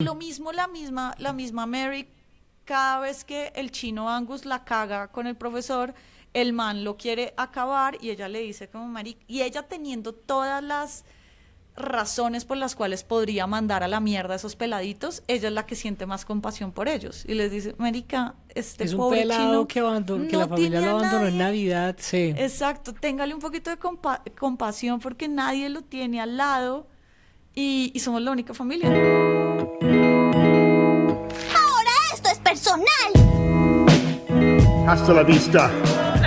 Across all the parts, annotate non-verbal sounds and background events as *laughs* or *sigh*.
Lo mismo, la misma, la misma Mary, cada vez que el chino Angus la caga con el profesor, el man lo quiere acabar y ella le dice como Mary, y ella teniendo todas las razones por las cuales podría mandar a la mierda a esos peladitos, ella es la que siente más compasión por ellos. Y les dice, Marica, este es un pobre pelado chino que, abandonó, que no la familia lo abandonó en nadie". Navidad, sí. Exacto, téngale un poquito de compa- compasión porque nadie lo tiene al lado y, y somos la única familia. Hasta la vista,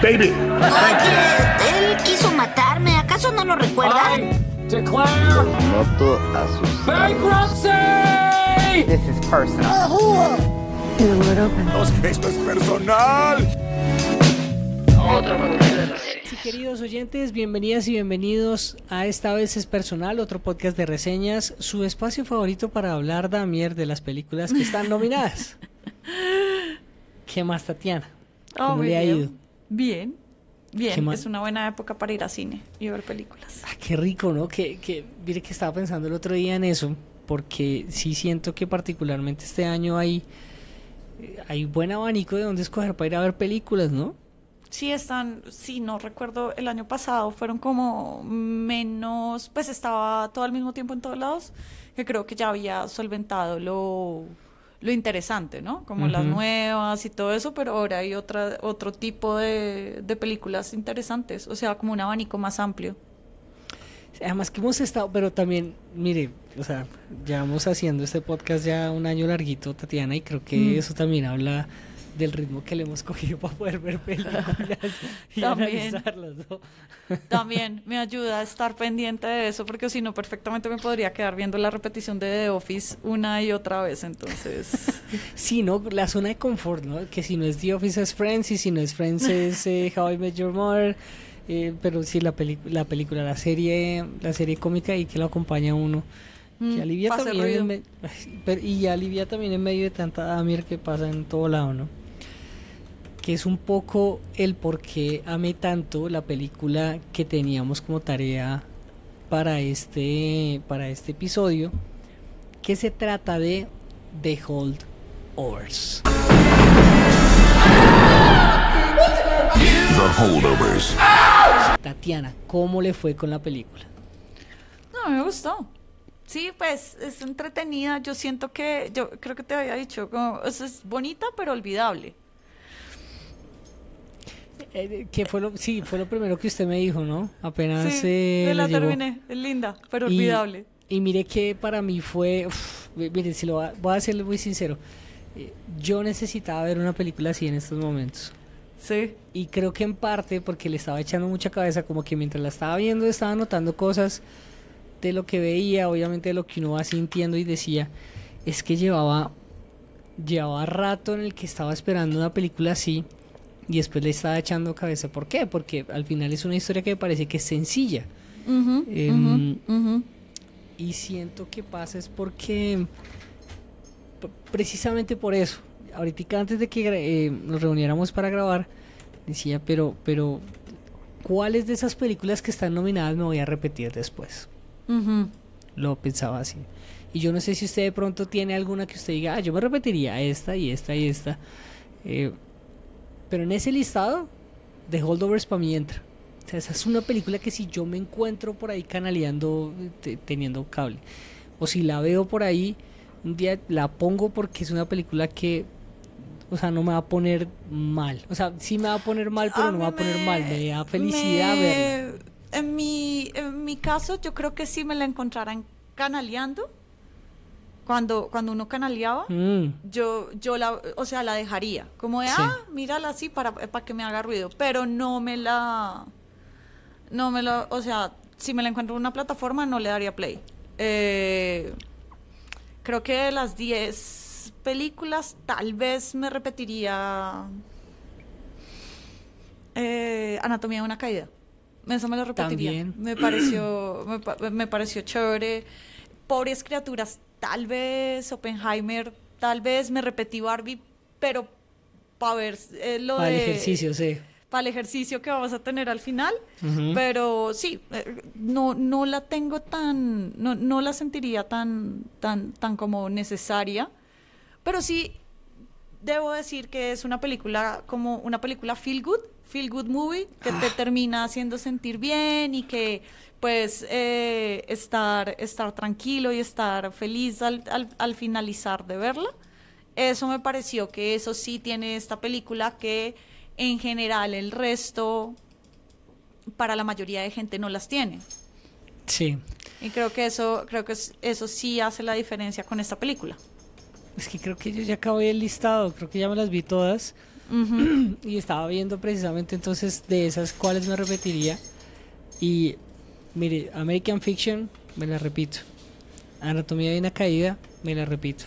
baby. Oye, él quiso matarme. ¿Acaso no lo recuerdan? Noto bankruptcy! This is personal. Esto es personal. Sí, queridos oyentes, bienvenidas y bienvenidos a Esta vez es personal, otro podcast de reseñas, su espacio favorito para hablar Damier de las películas que están nominadas. *laughs* ¿Qué más, Tatiana? Oh, ¿Cómo muy le ha bien. ido? Bien, ¿Qué bien. Es una buena época para ir a cine y ver películas. Ah, qué rico, ¿no? Que, que, mire que estaba pensando el otro día en eso, porque sí siento que particularmente este año hay, eh, hay buen abanico de dónde escoger para ir a ver películas, ¿no? Sí, están, sí, no recuerdo, el año pasado fueron como menos, pues estaba todo al mismo tiempo en todos lados, que creo que ya había solventado lo, lo interesante, ¿no? Como las nuevas y todo eso, pero ahora hay otra, otro tipo de, de películas interesantes, o sea, como un abanico más amplio. Además que hemos estado, pero también, mire, o sea, llevamos haciendo este podcast ya un año larguito, Tatiana, y creo que Mm. eso también habla del ritmo que le hemos cogido para poder ver películas *laughs* y También. analizarlas, ¿no? *laughs* También me ayuda a estar pendiente de eso, porque si no, perfectamente me podría quedar viendo la repetición de The Office una y otra vez, entonces... *laughs* Sí, ¿no? La zona de confort, ¿no? Que si no es The Office es Friends y si no es Friends es eh, How I Met Your Mother. eh, pero sí, la, la película, la serie, la serie cómica y que lo acompaña a uno. Mm, Que alivia también en y alivia también en medio de tanta Damir que pasa en todo lado, ¿no? Que es un poco el por qué amé tanto la película que teníamos como tarea para este, para este episodio, que se trata de The Holdovers. The Holdovers. Tatiana, ¿cómo le fue con la película? No, me gustó. Sí, pues es entretenida. Yo siento que, yo creo que te había dicho, como, es bonita pero olvidable. Eh, que fue lo, sí, fue lo primero que usted me dijo, ¿no? Apenas sí, eh, la terminé. Es linda, pero Y- olvidable. Y mire que para mí fue, uf, mi- mire, si lo va- voy a serle muy sincero, eh, yo necesitaba ver una película así en estos momentos. Sí. Y creo que en parte porque le estaba echando mucha cabeza, como que mientras la estaba viendo estaba notando cosas de lo que veía, obviamente de lo que uno va sintiendo y decía, es que llevaba, llevaba rato en el que estaba esperando una película así y después le estaba echando cabeza. ¿Por qué? Porque al final es una historia que me parece que es sencilla. Ujú. Y siento que pasa es porque precisamente por eso. Ahorita antes de que eh, nos reuniéramos para grabar, decía, pero, pero, ¿cuáles de esas películas que están nominadas me voy a repetir después? Lo pensaba así. Y yo no sé si usted de pronto tiene alguna que usted diga, ah, yo me repetiría esta y esta y esta. Eh, pero en ese listado, The Holdovers para mí entra. O sea, esa es una película que si yo me encuentro por ahí canaleando, te- teniendo cable, o si la veo por ahí, un día la pongo porque es una película que, o sea, no me va a poner mal. O sea, sí me va a poner mal, pero no me va a poner mal. Me da felicidad me- verla. En mi, en mi caso, yo creo que sí me la encontraran canaleando. Cuando, cuando uno canaleaba, Mm, yo, yo la, o sea, la dejaría. Como de, Sí. ah, mírala así para, para que me haga ruido. Pero no me la. No me la. O sea, si me la encuentro en una plataforma, no le daría play. Eh, creo que de las 10 películas, tal vez me repetiría. eh, Anatomía de una caída. Eso me lo repetiría. También. Me pareció, me, me pareció chévere. Pobres criaturas, tal vez. Oppenheimer, tal vez. Me repetí Barbie, pero para ver eh, lo para el ejercicio, sí. para el ejercicio que vamos a tener al final, pero sí, eh, no, no la tengo tan, no, no la sentiría tan, tan, tan como necesaria, pero sí debo decir que es una película como una película feel good, feel good movie, que te termina haciendo sentir bien y que pues eh, estar, estar tranquilo y estar feliz al, al, al finalizar de verla. Eso me pareció que eso sí tiene esta película que en general el resto para la mayoría de gente no las tiene. Sí. Y creo que eso, creo que es- eso sí hace la diferencia con esta película. Es que creo que yo ya acabé el listado, creo que ya me las vi todas. *clears throat* Y estaba viendo precisamente entonces de esas cuáles me repetiría. Y mire, American Fiction, me la repito. Anatomía de una caída, me la repito.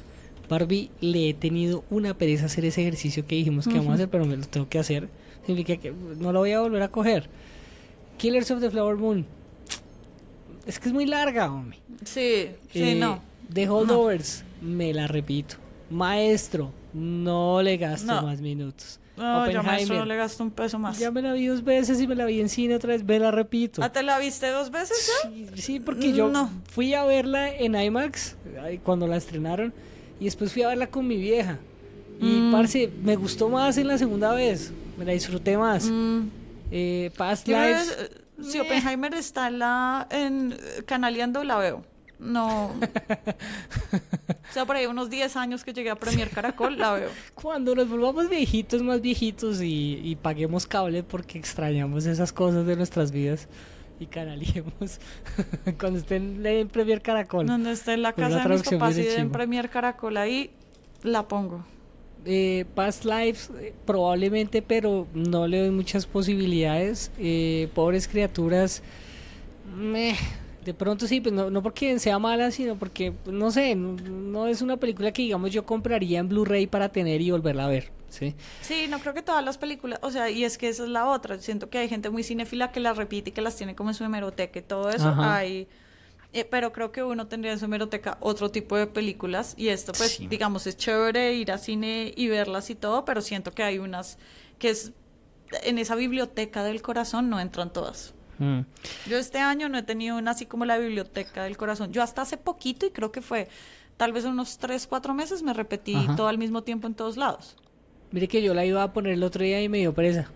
Barbie, le he tenido una pereza hacer ese ejercicio que dijimos que vamos a hacer, pero me lo tengo que hacer. Significa que no lo voy a volver a coger. Killers of the Flower Moon. Es que es muy larga, hombre. Sí, sí, Eh, no. The Holdovers, me la repito. Maestro, no le gasto No. más minutos. No, yo maestro no le gasto un peso más. ya me la vi dos veces y me la vi en cine otra vez, me la repito. ¿Ah, te la viste dos veces ya? Sí, sí, porque yo No. fui a verla en IMAX cuando la estrenaron y después fui a verla con mi vieja. Y Mm. parce, me gustó más en la segunda vez, me la disfruté más. Mm. Eh, Past Lives, eh, si Oppenheimer está en la en eh, canaleando la veo. No. o sea, por ahí unos 10 años que llegué a Premier Caracol, la veo. cuando nos volvamos viejitos, más viejitos y, y paguemos cable porque extrañamos esas cosas de nuestras vidas y canaliemos *laughs* cuando estén en Premier Caracol. Donde esté en la Con casa de mis papás y bien en. Premier Caracol ahí, la pongo. Eh, Past Lives, eh, probablemente, pero no le doy muchas posibilidades. Eh, pobres criaturas, meh, de pronto sí, pues no, no porque sea mala, sino porque, pues, no sé, no, no es una película que digamos yo compraría en Blu-ray para tener y volverla a ver. ¿sí? Sí, no creo que todas las películas, o sea, y es que esa es la otra. Siento que hay gente muy cinéfila que las repite y que las tiene como en su hemeroteca y todo eso. Ajá. Hay, eh, pero creo que uno tendría en su hemeroteca otro tipo de películas y esto, pues, Sí. digamos, es chévere ir a cine y verlas y todo, pero siento que hay unas que es en esa biblioteca del corazón no entran todas. Mm. Yo este año no he tenido una así como la biblioteca del corazón. Yo hasta hace poquito y creo que fue tal vez unos 3, 4 meses me repetí Ajá. todo al mismo tiempo en todos lados. Mire que yo la iba a poner el otro día y me dio pereza.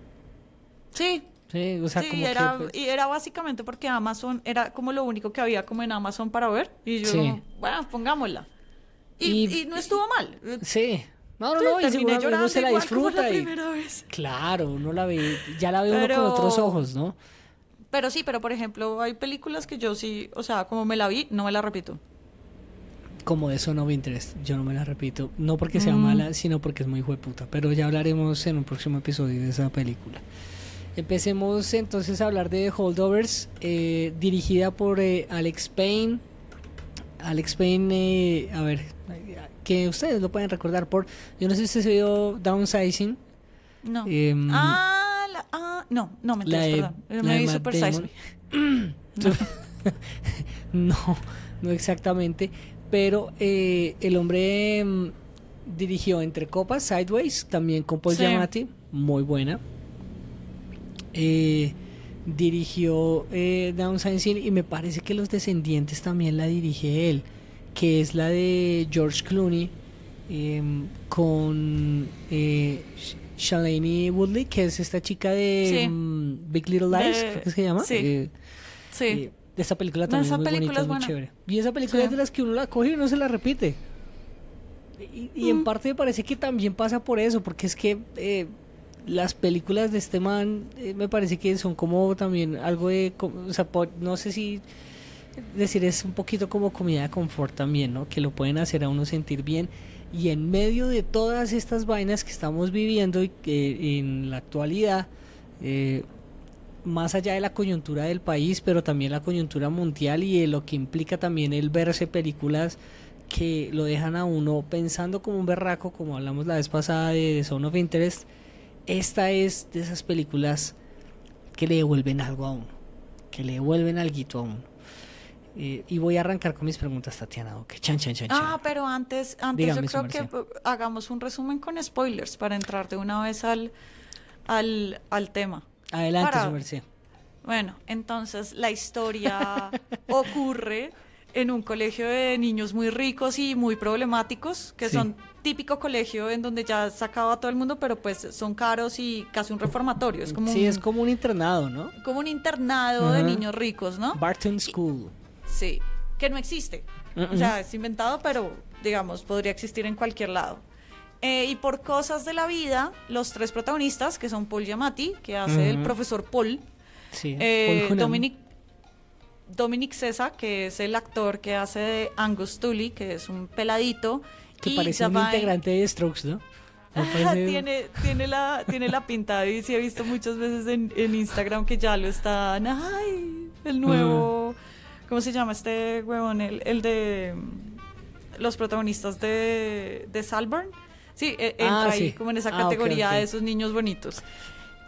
Sí, Sí, o sea, sí, como era, que, pues, y era básicamente porque Amazon era como lo único que había como en Amazon para ver. Y yo, Sí. bueno, pongámosla. Y, Y- y no estuvo mal. Sí. No, no, Sí, no, y seguramente uno llorando se la como disfruta. la y- vez. Claro, uno la ve, ya la ve uno Pero- con otros ojos, ¿no? Pero sí, pero por ejemplo, hay películas que yo sí, o sea, como me la vi, no me la repito. Como de Son of Interest, yo no me la repito, no porque sea Mm. mala, sino porque es muy hueputa, pero ya hablaremos en un próximo episodio de esa película. Empecemos entonces a hablar de Holdovers, eh, dirigida por eh, Alex Payne. Alex Payne, eh, a ver, que ustedes lo pueden recordar por, yo no sé si se vio Downsizing. No. Em, ah, no, no, me la perdón. vi Super Size. Me. *clears throat* *laughs* no, no exactamente. Pero eh, el hombre mm, dirigió Entre Copas, Sideways, también con Paul Sí. Giamatti, muy buena. Eh, dirigió eh, Downsizing y me parece que Los Descendientes también la dirige él, que es la de George Clooney em, con eh, Shailene Woodley, que es esta chica de Sí. mm, Big Little Lies, De- creo que se llama. sí. Eh, Sí. eh, esa película también esa es muy película bonita, es muy buena. chévere. Y esa película Sí. es de las que uno la coge y no se la repite. Y, y en parte me parece que también pasa por eso, porque es que eh, las películas de este man eh, me parece que son como también algo de, o sea, no sé si decir es un poquito como comida de confort también, ¿no? Que lo pueden hacer a uno sentir bien. Y en medio de todas estas vainas que estamos viviendo y que en la actualidad, eh, más allá de la coyuntura del país, pero también la coyuntura mundial y de lo que implica también el verse películas que lo dejan a uno pensando como un berraco, como hablamos la vez pasada de, The Zone of Interest, esta es de esas películas que le devuelven algo a uno, que le devuelven algo a uno. Eh, y voy a arrancar con mis preguntas, Tatiana. Ok, chan, chan, chan, chan. Ah, pero antes, antes Dígame, yo creo que eh, hagamos un resumen con spoilers para entrar de una vez al, al, al tema. Adelante, Para- su merced. Bueno, entonces la historia *laughs* ocurre en un colegio de niños muy ricos y muy problemáticos, que Sí. son típico colegio en donde ya sacaba a todo el mundo, pero pues son caros y casi un reformatorio. Es como, Sí, un, es como un internado, ¿no? como un internado de niños ricos, ¿no? Barton School. Sí, que no existe. O sea, es inventado, pero digamos, podría existir en cualquier lado. Eh, y por cosas de la vida, los tres protagonistas, que son Paul Giamatti, que hace el Ujú. profesor Paul, Sí. eh, Paul. Dominic, Dominic Sessa, que es el actor que hace de Angus Tully, que es un peladito. Que y parece un integrante de Strokes, ¿no? *laughs* Parece- tiene, tiene, la, tiene la pinta y sí he visto muchas veces en, en Instagram que ya lo están. ¡Ay! El nuevo. ¿Cómo se llama este huevón? El, el de. mm, Los protagonistas de, de Salburn. Sí, e- entra Ah, ahí sí. como en esa Ah, categoría de esos niños bonitos.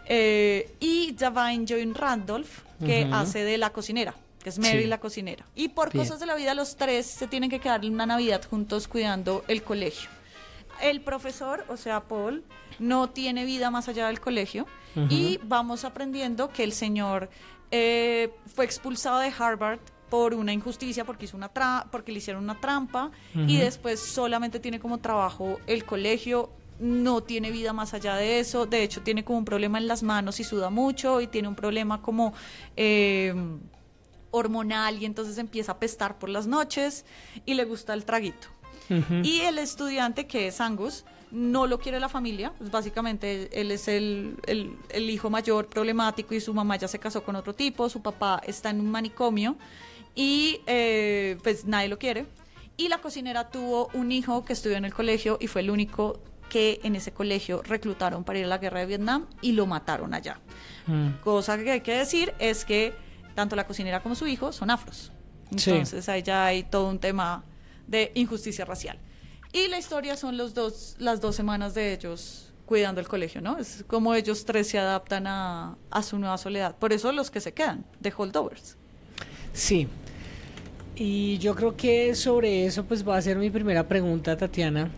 Eh, y Javine Joy Randolph, que hace de la cocinera, que es Mary Sí. la cocinera. Y por Bien. cosas de la vida, los tres se tienen que quedar una Navidad juntos cuidando el colegio. El profesor, o sea, Paul, no tiene vida más allá del colegio y vamos aprendiendo que el señor eh, fue expulsado de Harvard por una injusticia porque hizo una tra- porque le hicieron una trampa y después solamente tiene como trabajo el colegio no tiene vida más allá de eso de hecho tiene como un problema en las manos y suda mucho y tiene un problema como eh, hormonal y entonces empieza a pestar por las noches y le gusta el traguito y el estudiante, que es Angus, no lo quiere la familia. Pues básicamente él es el, el- el hijo mayor problemático y su mamá ya se casó con otro tipo, su papá está en un manicomio y eh, pues nadie lo quiere. Y la cocinera tuvo un hijo que estudió en el colegio y fue el único que en ese colegio reclutaron para ir a la guerra de Vietnam y lo mataron allá. Mm. Cosa que hay que decir es que tanto la cocinera como su hijo son afros. Sí. Entonces ahí ya hay todo un tema de injusticia racial. Y la historia son los dos, las dos semanas de ellos cuidando el colegio, ¿no? Es como ellos tres se adaptan a, a su nueva soledad. Por eso los que se quedan, de holdovers. Sí. Y yo creo que sobre eso pues va a ser mi primera pregunta, Tatiana,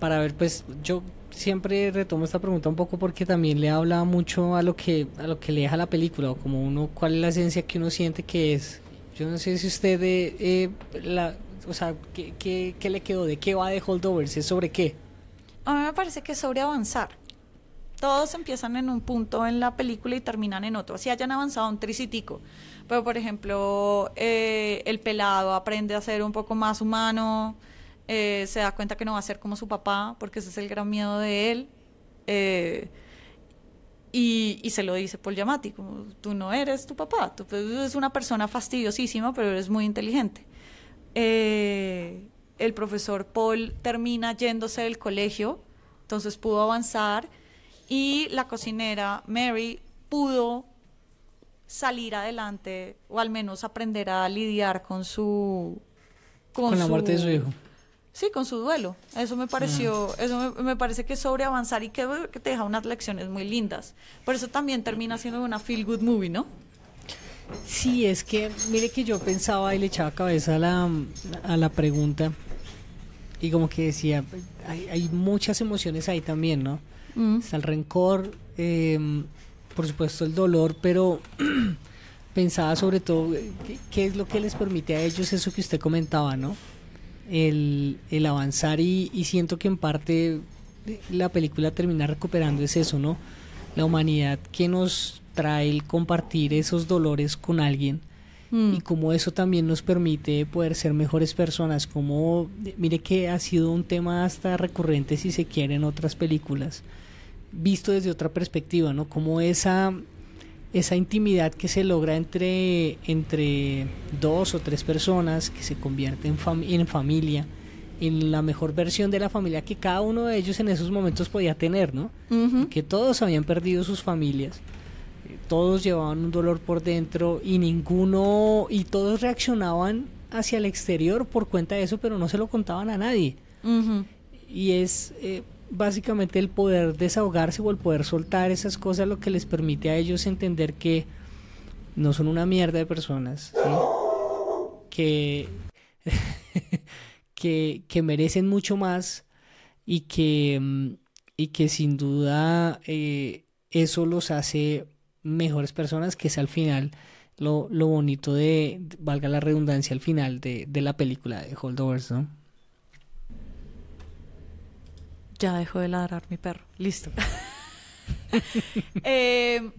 para ver pues yo siempre retomo esta pregunta un poco porque también le habla mucho a lo que a lo que le deja la película o como uno cuál es la esencia que uno siente que es. Yo no sé si usted eh, eh, la o sea, ¿qué, qué, qué le quedó? ¿De qué va de Holdovers? ¿Es sobre qué? A mí me parece que es sobre avanzar. Todos empiezan en un punto en la película y terminan en otro. Así hayan avanzado un tricitico. Pero, por ejemplo, eh, el pelado aprende a ser un poco más humano, eh, se da cuenta que no va a ser como su papá, porque ese es el gran miedo de él. eh, y, se lo dice Paul Giamatti, como tú no eres tu papá, tú pues, eres una persona fastidiosísima, pero eres muy inteligente. El profesor Paul termina yéndose del colegio, entonces pudo avanzar y la cocinera Mary pudo salir adelante o al menos aprender a lidiar con su Con la muerte de su hijo. Sí, con su duelo. Eso me pareció, Mm. eso me, me parece que es sobre avanzar y que, que te deja unas lecciones muy lindas. Por eso también termina siendo una feel good movie, ¿no? Sí, es que, mire que yo pensaba y le echaba cabeza a la, a la pregunta y como que decía, hay, hay muchas emociones ahí también, ¿no? Está el rencor, eh, por supuesto el dolor, pero *clears throat* pensaba sobre todo eh, qué, es lo que les permite a ellos eso que usted comentaba, ¿no? El, el avanzar y, y siento que en parte la película termina recuperando es eso, ¿no? La humanidad que nos trae el compartir esos dolores con alguien y como eso también nos permite poder ser mejores personas, como mire que ha sido un tema hasta recurrente si se quiere en otras películas, visto desde otra perspectiva, ¿no? Como esa esa intimidad que se logra entre entre dos o tres personas que se convierte en, fam- en familia, en la mejor versión de la familia que cada uno de ellos en esos momentos podía tener, ¿no? Que todos habían perdido sus familias todos llevaban un dolor por dentro y ninguno y todos reaccionaban hacia el exterior por cuenta de eso pero no se lo contaban a nadie y es eh, básicamente el poder desahogarse o el poder soltar esas cosas lo que les permite a ellos entender que no son una mierda de personas ¿sí? que *laughs* que, que merecen mucho más y que, mm, y que sin duda eh, eso los hace mejores personas, que es al final lo, lo bonito de, valga la redundancia, al final de, de la película de Holdovers, ¿no? Ya dejó de ladrar mi perro. Listo. *laughs* eh,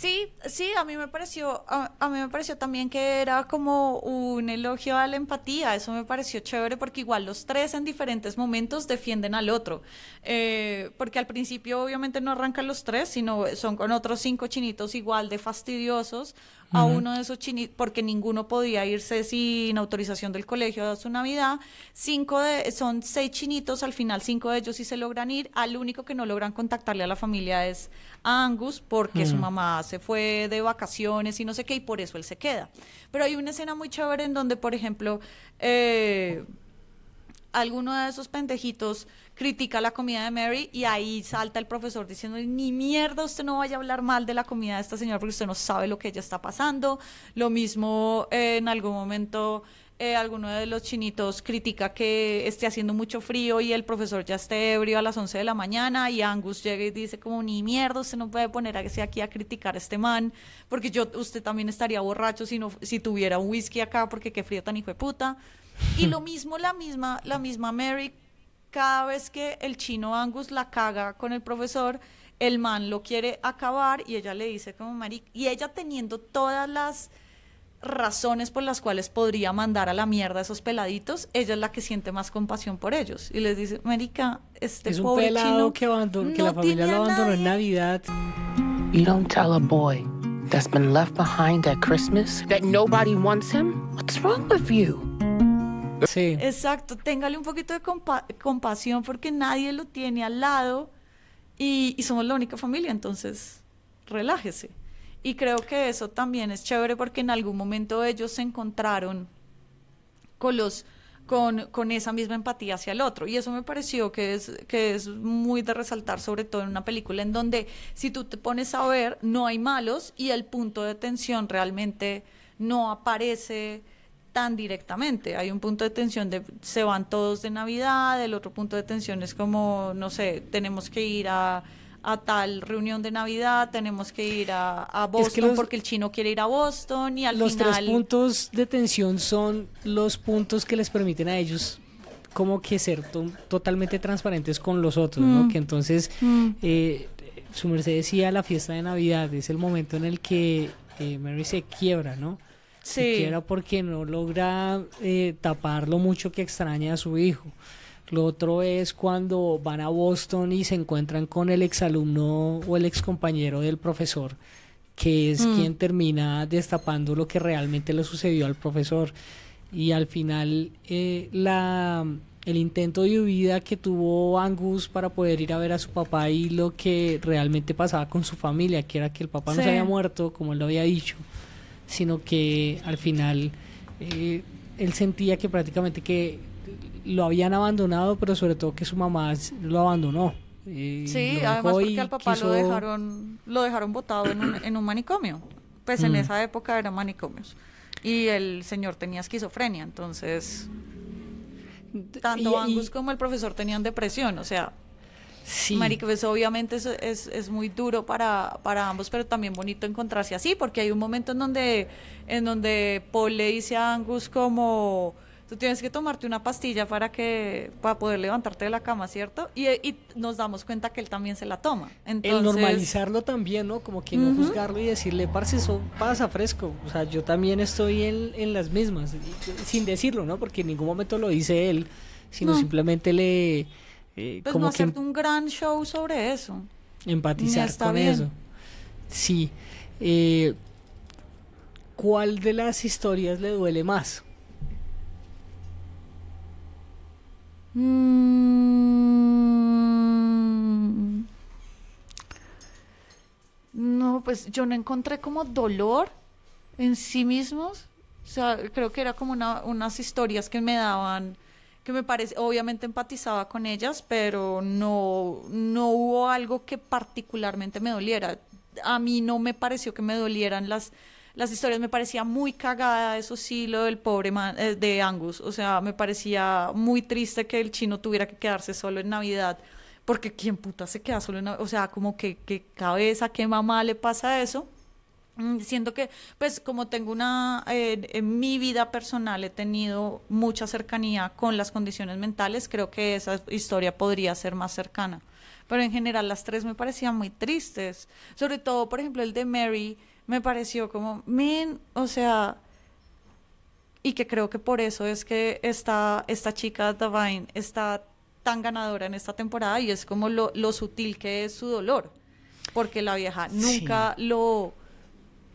Sí, sí, a mí me pareció, a, mí me pareció también que era como un elogio a la empatía, eso me pareció chévere porque igual los tres en diferentes momentos defienden al otro, eh, porque al principio obviamente no arrancan los tres, sino son con otros cinco chinitos igual de fastidiosos, a uno de esos chinitos, porque ninguno podía irse sin autorización del colegio a su Navidad. Cinco de, son seis chinitos, al final cinco de ellos sí se logran ir. Al único que no logran contactarle a la familia es a Angus, porque su mamá se fue de vacaciones y no sé qué, y por eso él se queda. Pero hay una escena muy chévere en donde, por ejemplo, eh, alguno de esos pendejitos critica la comida de Mary y ahí salta el profesor diciendo, ni mierda, usted no vaya a hablar mal de la comida de esta señora porque usted no sabe lo que ella está pasando. Lo mismo eh, en algún momento eh, alguno de los chinitos critica que esté haciendo mucho frío y el profesor ya esté ebrio a las 11 de la mañana y Angus llega y dice como ni mierda, usted no puede poner aquí a criticar a este man porque yo usted también estaría borracho si no si tuviera un whisky acá porque qué frío tan hijo de puta. Y lo mismo la misma la misma Mary cada vez que el chino Angus la caga con el profesor, el man lo quiere acabar y ella le dice como Mary y ella teniendo todas las razones por las cuales podría mandar a la mierda a esos peladitos, ella es la que siente más compasión por ellos. Y les dice, Marica, este es un pobre pelado chino que, abandonó, que no la familia lo abandonó en nadie". Navidad. You don't tell a boy that's been left behind at Christmas that nobody wants him? What's wrong with you? Sí. Exacto, téngale un poquito de compa- compasión porque nadie lo tiene al lado y, y somos la única familia, entonces relájese. Y creo que eso también es chévere porque en algún momento ellos se encontraron con los con, con esa misma empatía hacia el otro. Y eso me pareció que es, que es muy de resaltar, sobre todo en una película en donde si tú te pones a ver, no hay malos y el punto de tensión realmente no aparece tan directamente. Hay un punto de tensión de se van todos de Navidad, el otro punto de tensión es como, no sé, tenemos que ir a, a tal reunión de Navidad, tenemos que ir a, a Boston los- porque el chino quiere ir a Boston y al Los final... tres puntos de tensión son los puntos que les permiten a ellos como que ser to- totalmente transparentes con los otros, ¿no? Mm. Que entonces, Mm. eh, su merced decía la fiesta de Navidad, es el momento en el que eh, Mary se quiebra, ¿no? Se Sí. quiebra porque no logra eh, tapar lo mucho que extraña a su hijo. Lo otro es cuando van a Boston y se encuentran con el exalumno o el excompañero del profesor, que es Mm. quien termina destapando lo que realmente le sucedió al profesor. Y al final, eh, la, el intento de huida que tuvo Angus para poder ir a ver a su papá y lo que realmente pasaba con su familia, que era que el papá no se había muerto, como él lo había dicho, sino que al final eh, él sentía que prácticamente que lo habían abandonado, pero sobre todo que su mamá lo abandonó. eh, Sí, lo además porque al papá quiso- lo dejaron, lo dejaron botado en un, en un manicomio. Pues en Mm. esa época eran manicomios. Y el señor tenía esquizofrenia, entonces tanto y- y- Angus como el profesor tenían depresión, o sea, sí. pues obviamente es, es, es muy duro para, para ambos, pero también bonito encontrarse así, porque hay un momento en donde, en donde Paul le dice a Angus como tú tienes que tomarte una pastilla para que para poder levantarte de la cama, ¿cierto? Y, y nos damos cuenta que él también se la toma. Entonces, el normalizarlo también, ¿no? Como que no juzgarlo y decirle, parce, eso pasa fresco. O sea, yo también estoy en, en las mismas, sin decirlo, ¿no? Porque en ningún momento lo dice él, sino No. simplemente le... eh, pues como no que hacerte un gran show sobre eso. empatizar está con bien. eso. Sí. Eh, ¿Cuál de las historias le duele más? Mm. No, pues yo no encontré como dolor en sí mismos. O sea, creo que era como una- unas historias que me daban, que me parece, obviamente empatizaba con ellas, pero no, no hubo algo que particularmente me doliera. A mí no me pareció que me dolieran las, las historias, me parecía muy cagada, eso sí, lo del pobre man- eh, de Angus. O sea, me parecía muy triste que el chino tuviera que quedarse solo en Navidad. Porque quién puta se queda solo en Navidad. O sea, como que qué cabeza, qué mamá le pasa eso. Mm, Siento que, pues como tengo una, en mi vida personal he tenido mucha cercanía con las condiciones mentales, creo que esa historia podría ser más cercana. Pero en general las tres me parecían muy tristes. Sobre todo, por ejemplo, el de Mary me pareció como, men, o sea, y que creo que por eso es que esta, esta chica Divine está tan ganadora en esta temporada y es como lo, lo sutil que es su dolor. Porque la vieja nunca lo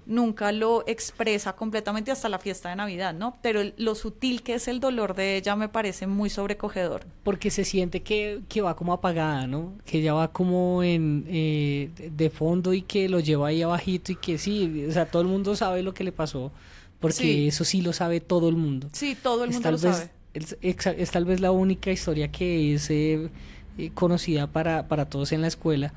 nunca lo expresa completamente hasta la fiesta de Navidad, ¿no? Pero el- lo sutil que es el dolor de ella me parece muy sobrecogedor. porque se siente que, que va como apagada, ¿no? Que ella va como en eh, de fondo y que lo lleva ahí abajito y que sí, o sea, todo el mundo sabe lo que le pasó, porque Sí. eso sí lo sabe todo el mundo. Sí, todo el mundo lo vez, sabe. Es, es tal vez la única historia que es eh, eh, conocida para, para todos en la escuela,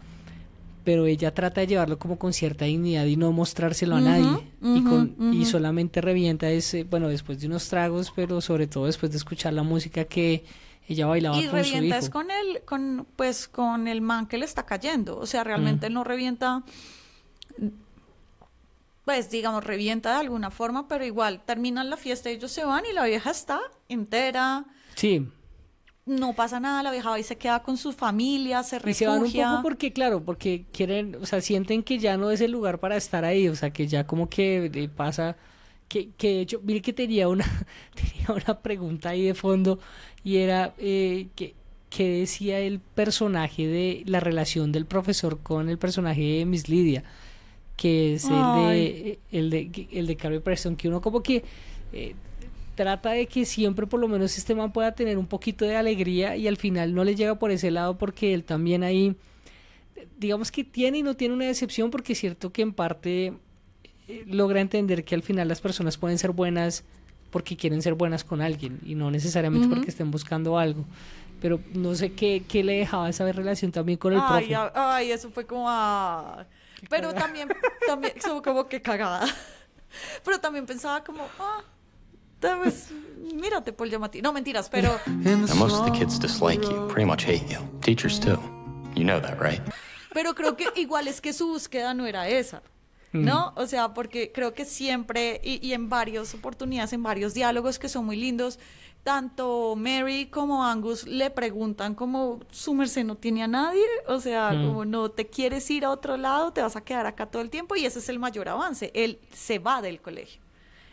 pero ella trata de llevarlo como con cierta dignidad y no mostrárselo a nadie. y, con, y solamente revienta ese, bueno, después de unos tragos, pero sobre todo después de escuchar la música que ella bailaba Y con su revienta hijo. es con el, con, pues, con el man que le está cayendo. O sea, realmente Mm. él no revienta, pues, digamos, revienta de alguna forma, pero igual terminan la fiesta, ellos se van y la vieja está entera, Sí, no pasa nada, la vieja va y se queda con su familia, se y se van un refugia. poco porque, claro, porque quieren, o sea, sienten que ya no es el lugar para estar ahí, o sea, que ya como que eh, pasa, que, que de hecho, mire que tenía una, *laughs* tenía una pregunta ahí de fondo y era eh, que, ¿qué decía el personaje de la relación del profesor con el personaje de Miss Lidia? Que es el de, el de, el de Carrie Preston, que uno como que... eh, trata de que siempre por lo menos este man pueda tener un poquito de alegría y al final no le llega por ese lado porque él también ahí digamos que tiene y no tiene una decepción porque es cierto que en parte eh, logra entender que al final las personas pueden ser buenas porque quieren ser buenas con alguien y no necesariamente porque estén buscando algo pero no sé qué, qué le dejaba esa relación también con el ay, profe ay, eso fue como... ah. Pero también, también, *laughs* como que cagada. Pero también pensaba como, ah, vez, mírate, Paul Giamatti. No, mentiras, pero... Most of the kids dislike you, pretty much hate you. Teachers, too. You know that, right? Pero creo que igual es que su búsqueda no era esa, ¿no? O sea, porque creo que siempre y, y en varias oportunidades, en varios diálogos que son muy lindos, tanto Mary como Angus le preguntan como su merced no tiene a nadie, o sea, como no te quieres ir a otro lado, te vas a quedar acá todo el tiempo y ese es el mayor avance. Él se va del colegio.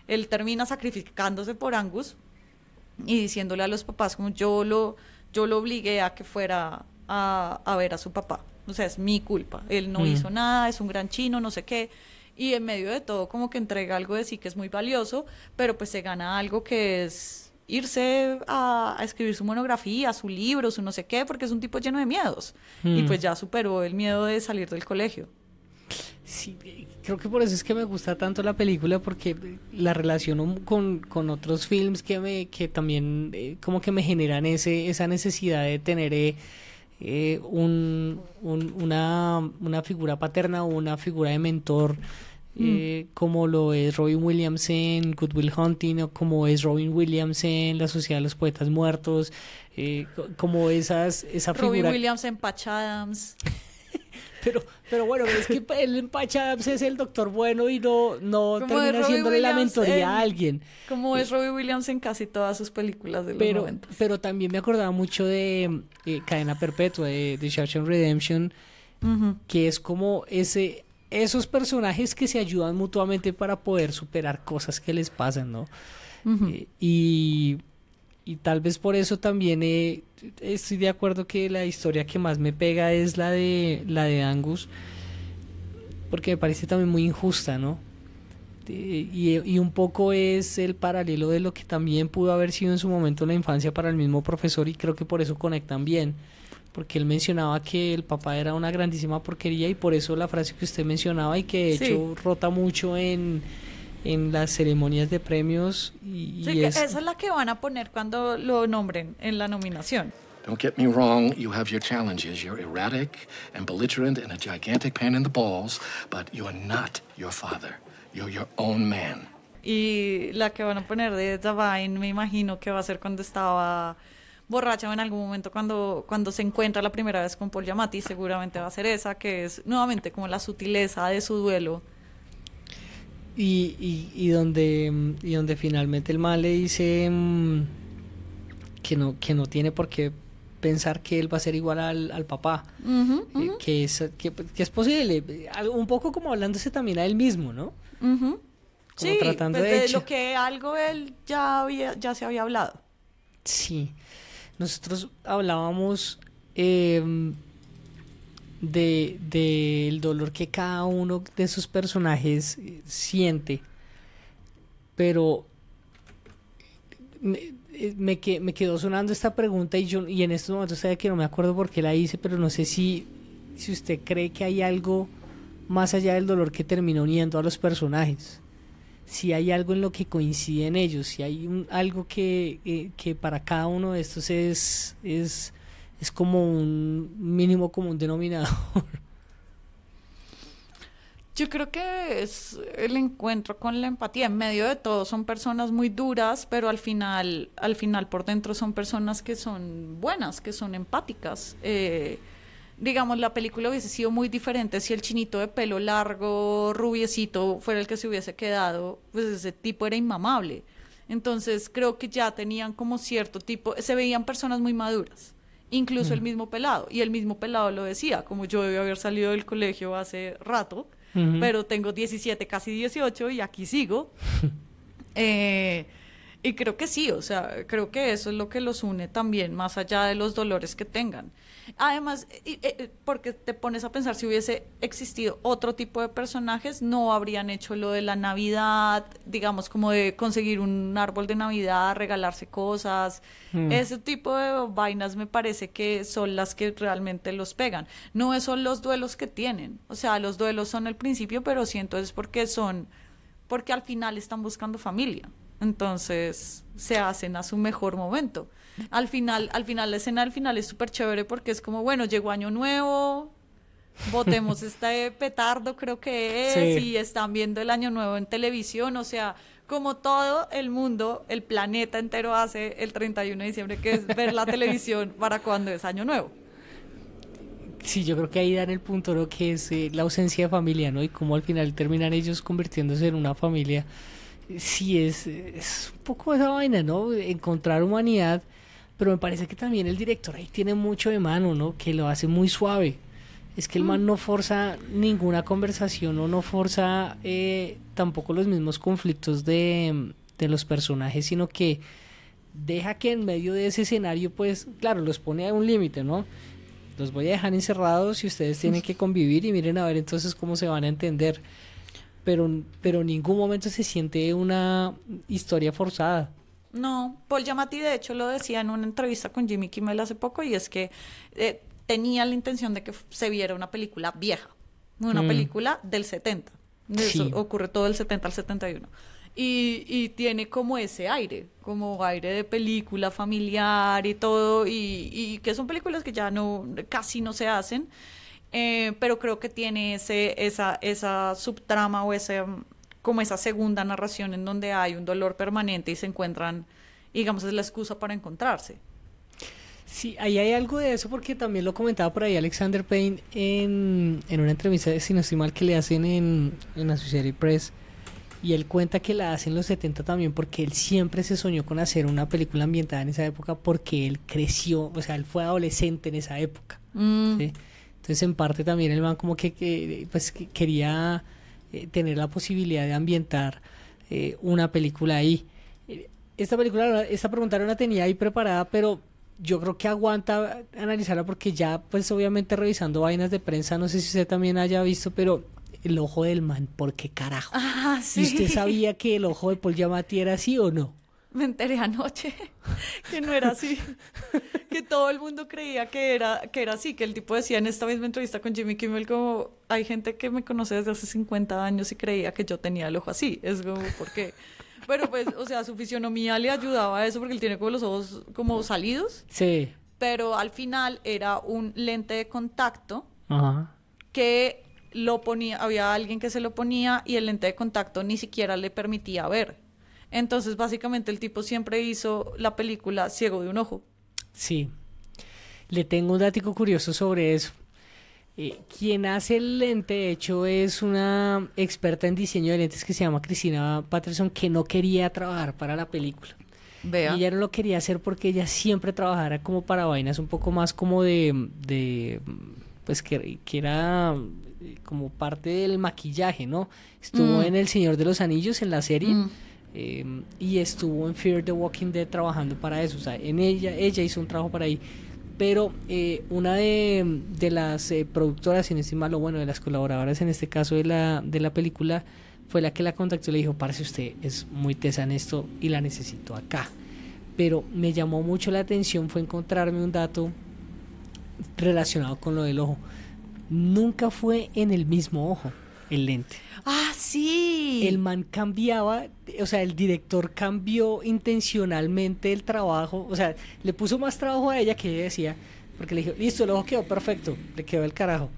Él termina sacrificándose por Angus y diciéndole a los papás como yo lo, yo lo obligué a que fuera a, a ver a su papá. O sea, es mi culpa. Él no Mm. hizo nada, es un gran chino, no sé qué. Y en medio de todo como que entrega algo de sí que es muy valioso, pero pues se gana algo que es irse a, a escribir su monografía, su libro, su no sé qué, porque es un tipo lleno de miedos. Y Mm. pues ya superó el miedo de salir del colegio. Sí, creo que por eso es que me gusta tanto la película porque la relaciono con, con otros films que me que también eh, como que me generan ese esa necesidad de tener eh, eh, un, un- una, una figura paterna o una figura de mentor eh, como lo es Robin Williams en Good Will Hunting o como es Robin Williams en La Sociedad de los Poetas Muertos eh, co- como esas esa Robin figura Williams en Patch Adams. Pero, pero bueno, es que el Empacha Adams es el doctor bueno y no, no termina haciéndole la mentoría en- a alguien. Como es Robbie Williams en casi todas sus películas de los Pero, 90. pero también me acordaba mucho de eh, Cadena Perpetua, de, de Shawshank Redemption, que es como ese esos personajes que se ayudan mutuamente para poder superar cosas que les pasan, ¿no? Eh, y, y tal vez por eso también eh, estoy de acuerdo que la historia que más me pega es la de la de Angus porque me parece también muy injusta, ¿no? Y, y un poco es el paralelo de lo que también pudo haber sido en su momento la infancia para el mismo profesor y creo que por eso conectan bien porque él mencionaba que el papá era una grandísima porquería y por eso la frase que usted mencionaba y que de Sí. hecho rota mucho en, en las ceremonias de premios y, Sí, y es, esa es la que van a poner cuando lo nombren en la nominación. Don't get me wrong, you have your challenges. You're erratic and belligerent and a gigantic pain in the balls, but you're not your father. You're your own man. Y la que van a poner de Zavine, me imagino que va a ser cuando estaba borracha o en algún momento cuando, cuando se encuentra la primera vez con Paul Giamatti, seguramente va a ser esa, que es nuevamente como la sutileza de su duelo. Y, y, y donde y donde finalmente el mal le dice mm, que no que no tiene por qué pensar que él va a ser igual al, al papá eh, que es que, que es posible eh, un poco como hablándose también a él mismo no ujú. como Sí, tratando pues de de lo que algo él ya había, ya se había hablado. Sí, nosotros hablábamos em, de del dolor que cada uno de esos personajes eh, siente, pero me, eh, me, me quedó sonando esta pregunta y yo y en estos momentos sabe que no me acuerdo por qué la hice, pero no sé si si usted cree que hay algo más allá del dolor que terminó uniendo a los personajes. Si hay algo en lo que coinciden ellos, si hay un, algo que, eh, que para cada uno de estos es, es, es como un mínimo común denominador. *laughs* Yo creo que es el encuentro con la empatía. En medio de todo son personas muy duras, pero al final, al final por dentro son personas que son buenas, que son empáticas. Eh, digamos, la película hubiese sido muy diferente si el chinito de pelo largo, rubiecito, fuera el que se hubiese quedado, pues ese tipo era inmamable. Entonces creo que ya tenían como cierto tipo, se veían personas muy maduras, incluso el mismo pelado, y el mismo pelado lo decía, como yo debí haber salido del colegio hace rato, pero tengo 17, casi 18 y aquí sigo. *laughs* Eh, y creo que sí, o sea, creo que eso es lo que los une también, más allá de los dolores que tengan. Además, y- eh, porque te pones a pensar, si hubiese existido otro tipo de personajes, no habrían hecho lo de la Navidad, digamos, como de conseguir un árbol de Navidad, regalarse cosas. Mm. Ese tipo de vainas me parece que son las que realmente los pegan. No son los duelos que tienen. O sea, los duelos son el principio, pero siento es porque son, porque al final están buscando familia. Entonces se hacen a su mejor momento. Al final, al final, la escena al final es súper chévere porque es como, bueno, llegó año nuevo, botemos *laughs* este petardo, creo que es, Sí. y están viendo el año nuevo en televisión, o sea, como todo el mundo, el planeta entero hace el 31 de diciembre, que es ver la televisión *laughs* para cuando es año nuevo. Sí, yo creo que ahí dan el punto, ¿no? Que es eh, la ausencia de familia, ¿no? Y cómo al final terminan ellos convirtiéndose en una familia. Sí, es, es un poco esa vaina, ¿no? Encontrar humanidad, pero me parece que también el director ahí tiene mucho de mano, ¿no? Que lo hace muy suave. Es que el man no forza ninguna conversación o no forza eh, tampoco los mismos conflictos de, de los personajes, sino que deja que en medio de ese escenario, pues, claro, los pone a un límite, ¿no? Los voy a dejar encerrados y ustedes tienen que convivir y miren a ver entonces cómo se van a entender. Pero, pero en ningún momento se siente una historia forzada. No, Paul Giamatti de hecho lo decía en una entrevista con Jimmy Kimmel hace poco y es que eh, tenía la intención de que se viera una película vieja, una Mm. película del 70. De Eso Sí. ocurre todo del 70 al 71. Y, y tiene como ese aire, como aire de película familiar y todo, y, y que son películas que ya no, casi no se hacen, eh, pero creo que tiene ese, esa, esa subtrama o ese, como esa segunda narración en donde hay un dolor permanente y se encuentran, digamos, es la excusa para encontrarse. Sí, ahí hay algo de eso porque también lo comentaba por ahí Alexander Payne en, en una entrevista, si no estoy mal, que le hacen en, en Associated Press. Y él cuenta que la hace en los 70 también porque él siempre se soñó con hacer una película ambientada en esa época porque él creció, o sea, él fue adolescente en esa época. Mm, ¿sí? Entonces, en parte también el man como que, que, pues, que quería eh, tener la posibilidad de ambientar eh, una película ahí. Eh, Esta película, esta pregunta no la tenía ahí preparada, pero yo creo que aguanta analizarla porque ya, pues obviamente revisando vainas de prensa, no sé si usted también haya visto, pero el ojo del man, ¿por qué carajo? Ah, sí. ¿Y usted sabía que el ojo de Paul Giamatti era así o no? Me enteré anoche *laughs* que no era así, que todo el mundo creía que era, que era así, que el tipo decía en esta misma entrevista con Jimmy Kimmel como, hay gente que me conoce desde hace 50 años y creía que yo tenía el ojo así, es como, ¿por qué? Pero pues, o sea, su fisionomía le ayudaba a eso porque él tiene como los ojos como salidos, Sí. pero al final era un lente de contacto Ajá. que lo ponía, había alguien que se lo ponía y el lente de contacto ni siquiera le permitía ver. Entonces, básicamente, el tipo siempre hizo la película ciego de un ojo. Sí. Le tengo un dato curioso sobre eso. Eh, quien hace el lente, de hecho, es una experta en diseño de lentes que se llama Cristina Patterson, que no quería trabajar para la película. Vea. Y ella no lo quería hacer porque ella siempre trabajara como para vainas un poco más como de, de pues que, que era eh, como parte del maquillaje, ¿no? Estuvo Mm. en El Señor de los Anillos, en la serie, Mm. Eh, y estuvo en Fear the Walking Dead trabajando para eso. O sea, en ella, ella hizo un trabajo para ahí. Pero eh, una de, las eh, productoras, en este malo, bueno, de las colaboradoras en este caso de la, de la película, fue la que la contactó y le dijo, parece usted es muy tesa en esto y la necesito acá. Pero me llamó mucho la atención fue encontrarme un dato relacionado con lo del ojo. Nunca fue en el mismo ojo el lente. Ah, sí. El man cambiaba, o sea, el director cambió intencionalmente el trabajo, o sea, le puso más trabajo a ella que ella decía, porque le dijo, listo, el ojo quedó perfecto, le quedó el carajo.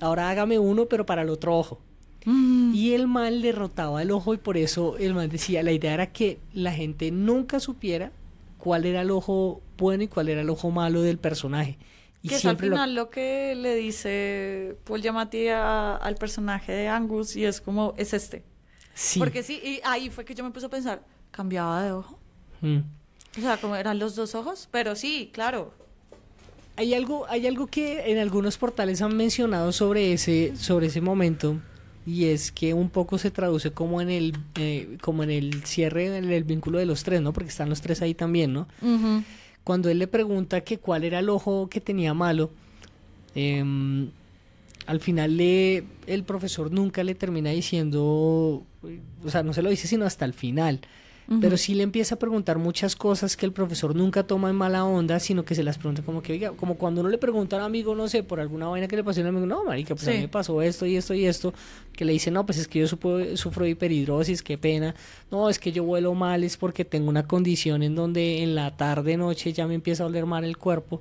Ahora hágame uno, pero para el otro ojo. Mm. Y el man le rotaba el ojo y por eso el man decía, la idea era que la gente nunca supiera cuál era el ojo bueno y cuál era el ojo malo del personaje. Y que es al siempre lo- final lo... que le dice Paul Giamatti a- al personaje de Angus y es como, es este. Sí. Porque sí, y ahí fue que yo me puse a pensar, ¿cambiaba de ojo? Mm. O sea, como eran los dos ojos, pero sí, claro. Hay algo, hay algo que en algunos portales han mencionado sobre ese, sobre ese momento y es que un poco se traduce como en el, eh, como en el cierre, en el vínculo de los tres, ¿no? Porque están los tres ahí también, ¿no? Ujú. Cuando él le pregunta que cuál era el ojo que tenía malo, em, al final le, el profesor nunca le termina diciendo, o sea, no se lo dice sino hasta el final. Pero sí le empieza a preguntar muchas cosas que el profesor nunca toma en mala onda, sino que se las pregunta como que, oiga, como cuando uno le pregunta a un amigo, no sé, por alguna vaina que le pasó a un amigo, no, marica, pues a mí me pasó esto y esto y esto, que le dice, no, pues es que yo supo- sufro hiperhidrosis, qué pena, no, es que yo vuelo mal, es porque tengo una condición en donde en la tarde, noche ya me empieza a oler mal el cuerpo,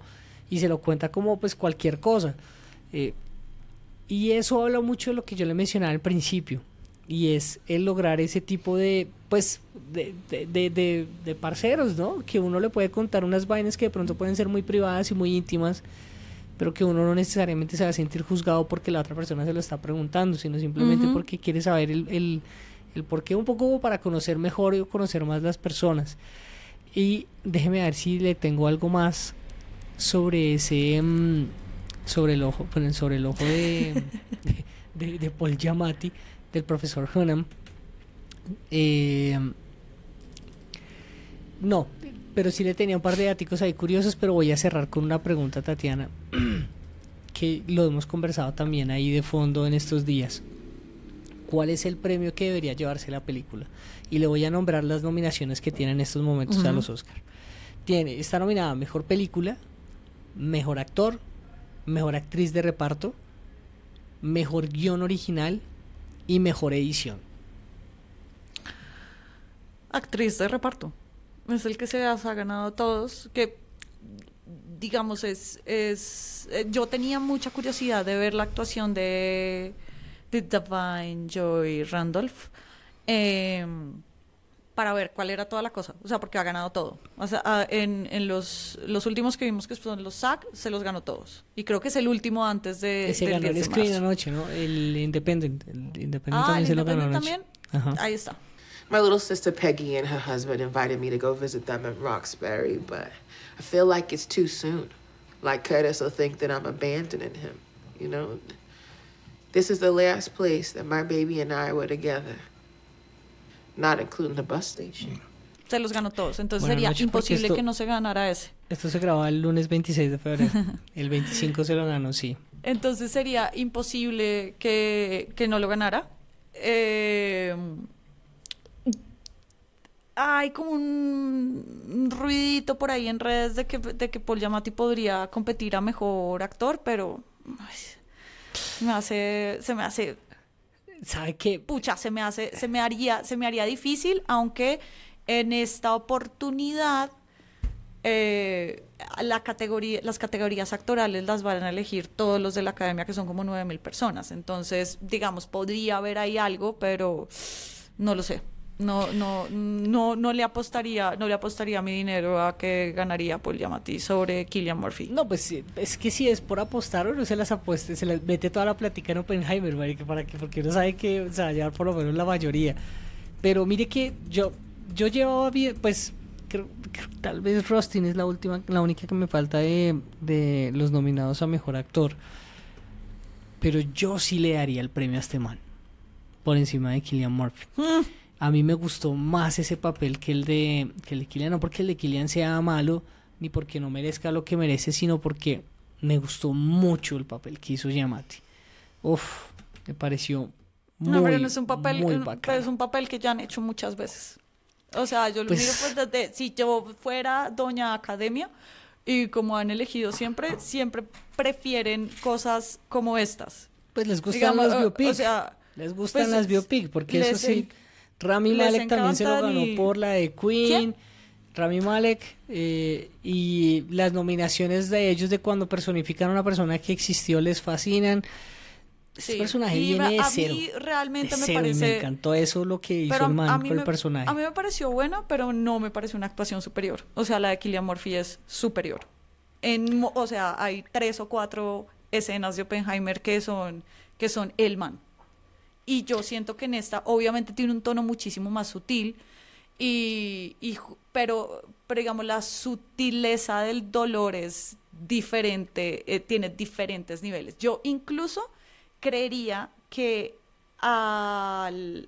y se lo cuenta como pues cualquier cosa. Eh, y eso habla mucho de lo que yo le mencionaba al principio. Y es el lograr ese tipo de, pues, de, de, de, de- parceros, ¿no? Que uno le puede contar unas vainas que de pronto pueden ser muy privadas y muy íntimas, pero que uno no necesariamente se va a sentir juzgado porque la otra persona se lo está preguntando, sino simplemente porque quiere saber el, el, el por qué, un poco para conocer mejor y conocer más las personas. Y déjeme ver si le tengo algo más sobre ese mm, sobre el ojo bueno, sobre el ojo de- *laughs* de Paul Giamatti del profesor Hunnam Eh, no pero sí le tenía un par de datos ahí curiosos pero voy a cerrar con una pregunta Tatiana *clears throat* que lo hemos conversado también ahí de fondo en estos días ¿Cuál es el premio que debería llevarse la película? Y le voy a nombrar las nominaciones que tiene en estos momentos a los Oscar. Tiene, está nominada Mejor Película, Mejor Actor, Mejor Actriz de Reparto, Mejor Guión Original y Mejor Edición. Actriz de reparto. Es el que se ha ganado todos, que digamos es, es eh, yo tenía mucha curiosidad de ver la actuación de, de Divine Joy Randolph eh, para ver cuál era toda la cosa, o sea, porque ha ganado todo. O sea, ah, en, en los, los últimos que vimos que son los SAG, se los ganó todos. Y creo que es el último antes de, Ese del ganó 10 el Screen anoche, ¿no? El Independent. El Independent Ah, también ¿el se lo ganó Independent anoche. también? Ajá. Ahí está. My little sister Peggy and her husband invited me to go visit them in Roxbury, but I feel like it's too soon. Like Curtis will think that I'm abandoning him, you know? This is the last place that my baby and I were together, not including the bus station. Se los ganó todos. Entonces Buenas sería imposible esto- que no se ganara ese. Esto se grabó el lunes 26 de febrero. *laughs* el 25 se lo ganó, sí. Entonces sería imposible que, que no lo ganara. Eh, hay como un ruidito por ahí en redes de que, de que Paul Giamatti podría competir a mejor actor, pero ay, me hace, se me hace, ¿Sabe qué? pucha, se me hace, se me haría, se me haría difícil, aunque en esta oportunidad eh, la categoría, las categorías actorales las van a elegir todos los de la academia, que son como 9000 personas. Entonces, digamos, podría haber ahí algo, pero no lo sé. No, no, no, no le apostaría, no le apostaría mi dinero a que ganaría Paul Giamatti sobre Killian Murphy. No, pues sí, es que si es por apostar, uno se las apueste, se las mete toda la plática en Oppenheimer, marica, para que, porque uno sabe que se va a llevar por lo menos la mayoría. Pero mire que yo, yo llevaba bien, pues creo, creo- tal vez Rustin es la última, la única que me falta de, de los nominados a mejor actor. Pero yo sí le daría el premio a este man por encima de Killian Murphy. A mí me gustó más ese papel que el de que el de Killian, no porque el de Killian sea malo ni porque no merezca lo que merece, sino porque me gustó mucho el papel que hizo Yamati. Uf, me pareció muy, no, pero no es un papel, muy eh, pero es un papel que ya han hecho muchas veces. O sea, yo lo Pues- miro pues desde, si yo fuera doña academia y como han elegido siempre, siempre prefieren cosas como estas. Pues les gustan Digamos, las biopic. o sea, les gustan pues, las biopic, porque eso sí. Rami Malek también se lo ganó y- por la de Queen. ¿Quién? Rami Malek eh, y las nominaciones de ellos de cuando personifican a una persona que existió les fascinan. Este Sí, personaje y viene de a cero. mí realmente de me cero, parece- me encantó eso lo que hizo pero el man a mí con me, el personaje. A mí me pareció buena, pero no me pareció una actuación superior. O sea, la de Killian Murphy es superior. En, o sea, hay tres o cuatro escenas de Oppenheimer que son, que son el man. Y yo siento que en esta, obviamente, tiene un tono muchísimo más sutil. Y, pero, pero digamos, la sutileza del dolor es diferente, eh, tiene diferentes niveles. Yo incluso creería que, al,